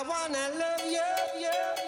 Is this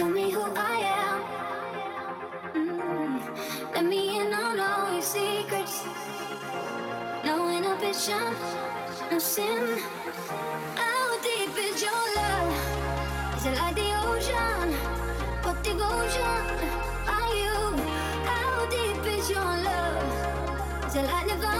tell me who I am. Mm, let me in your secrets. No no sin. How deep is your love? Is it like the ocean? What devotion are you? How deep is your love? Is it like divine?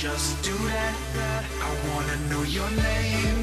just do that. I wanna know your name.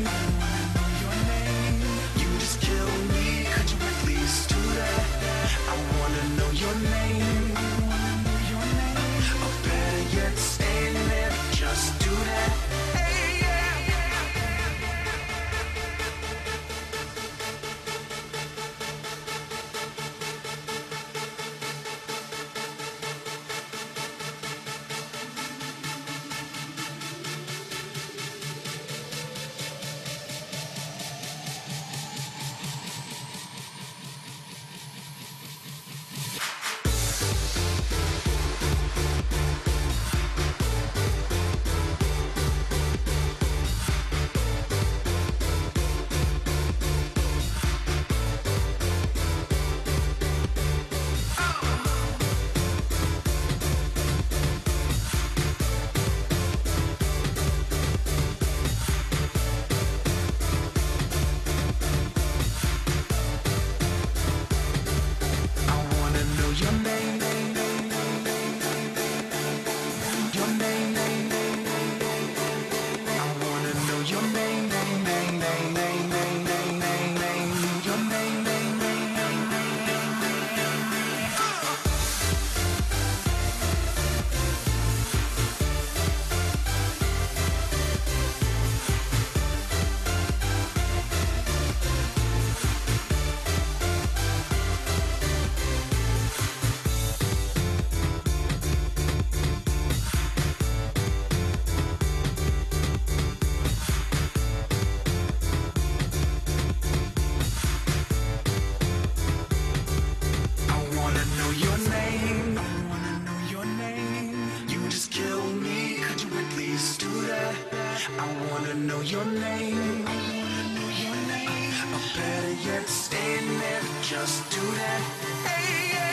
I wanna know your name. Know better yet, stand there, just do that. Hey, yeah.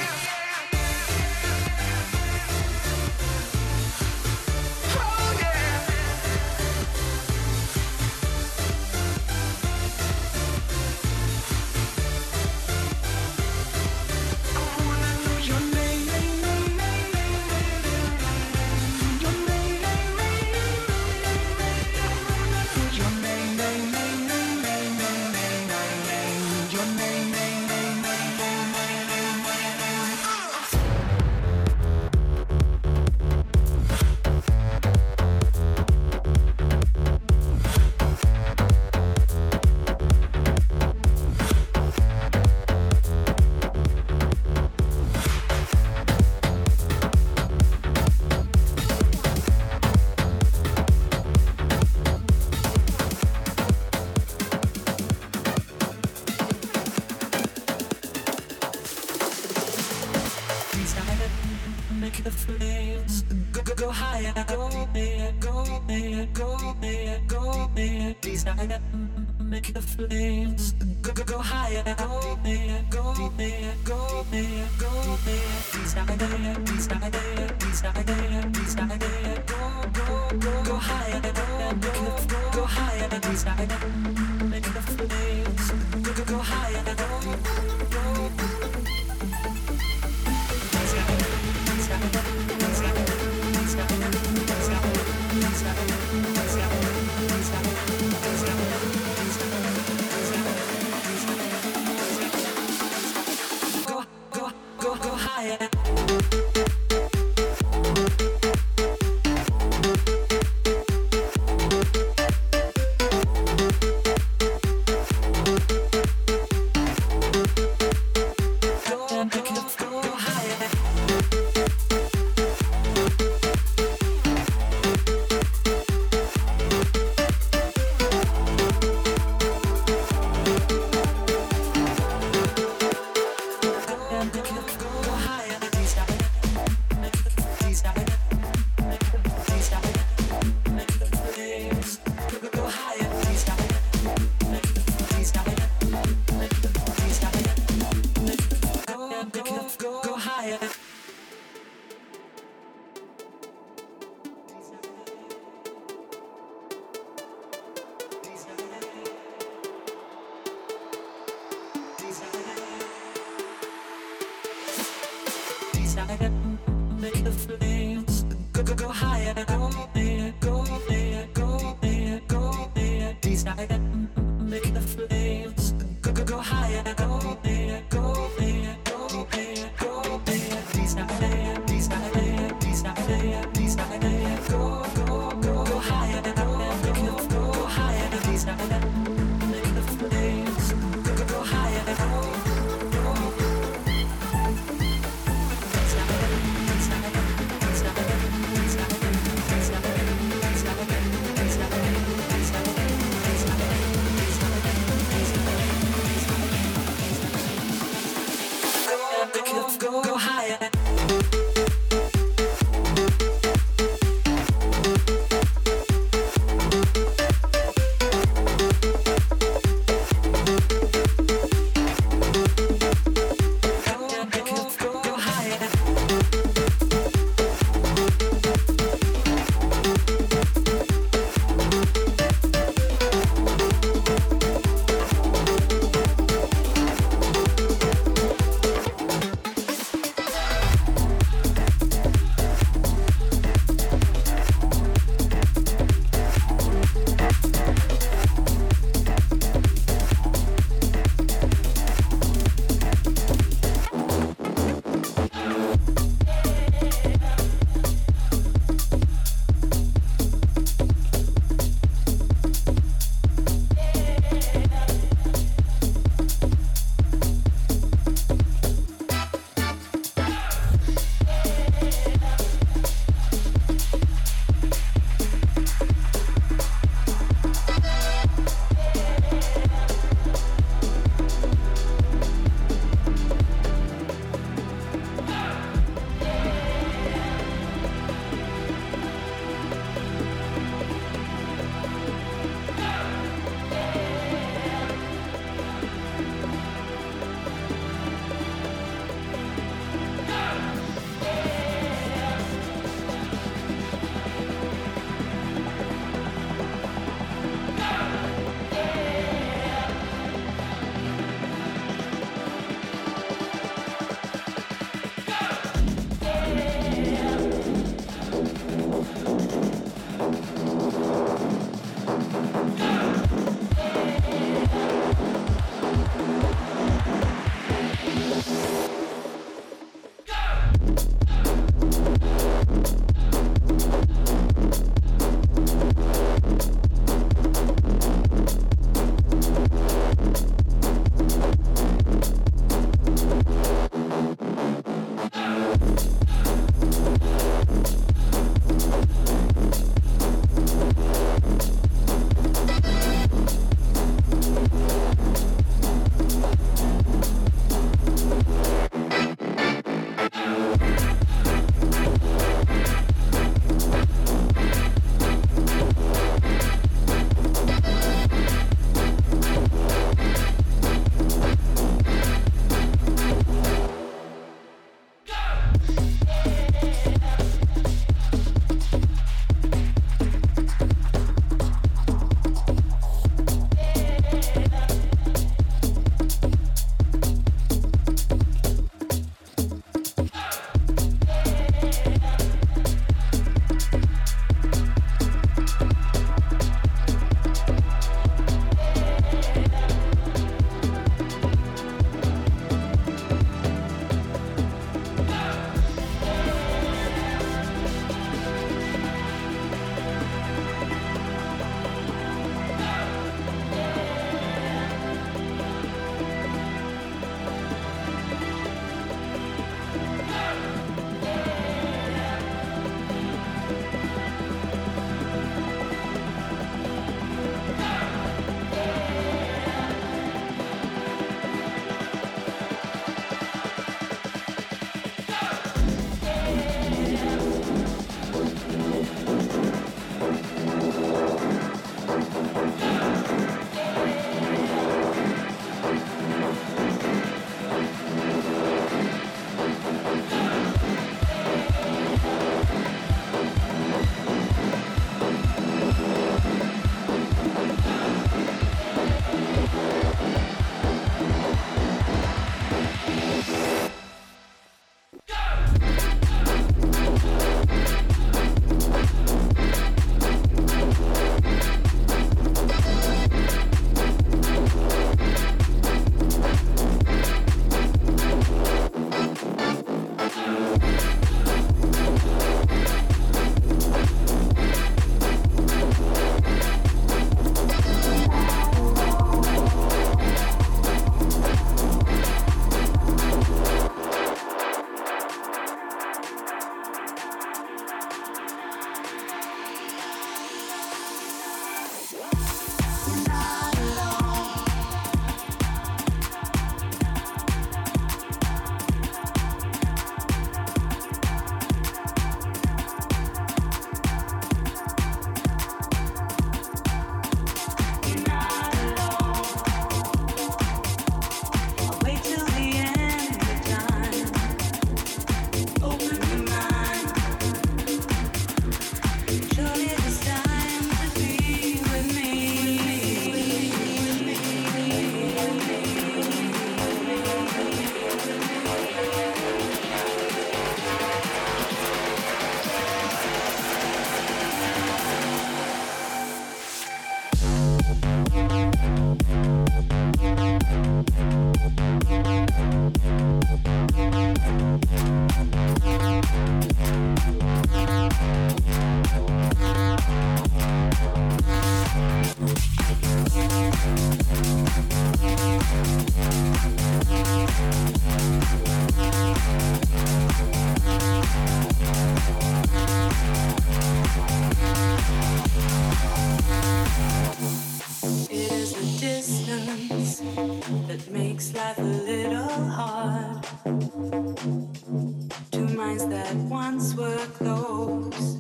that once were close,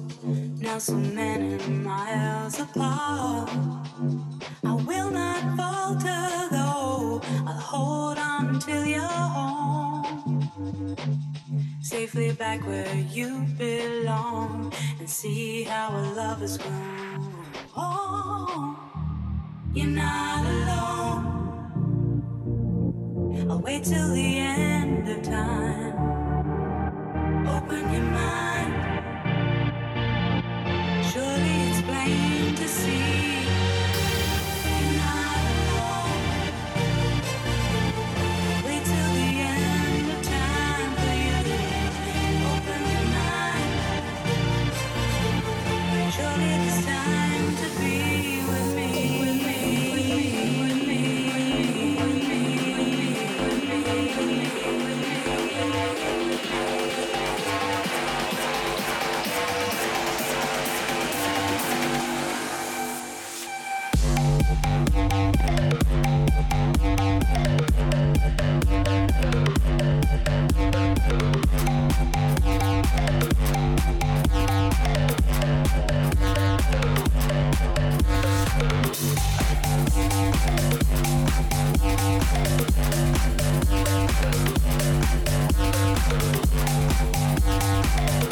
now so many miles apart. I will not falter though, I'll hold on till you're home. Safely back where you belong and see how our love has grown. Oh, you're not alone. I'll wait till the end of time. Open your mind. Surely Thank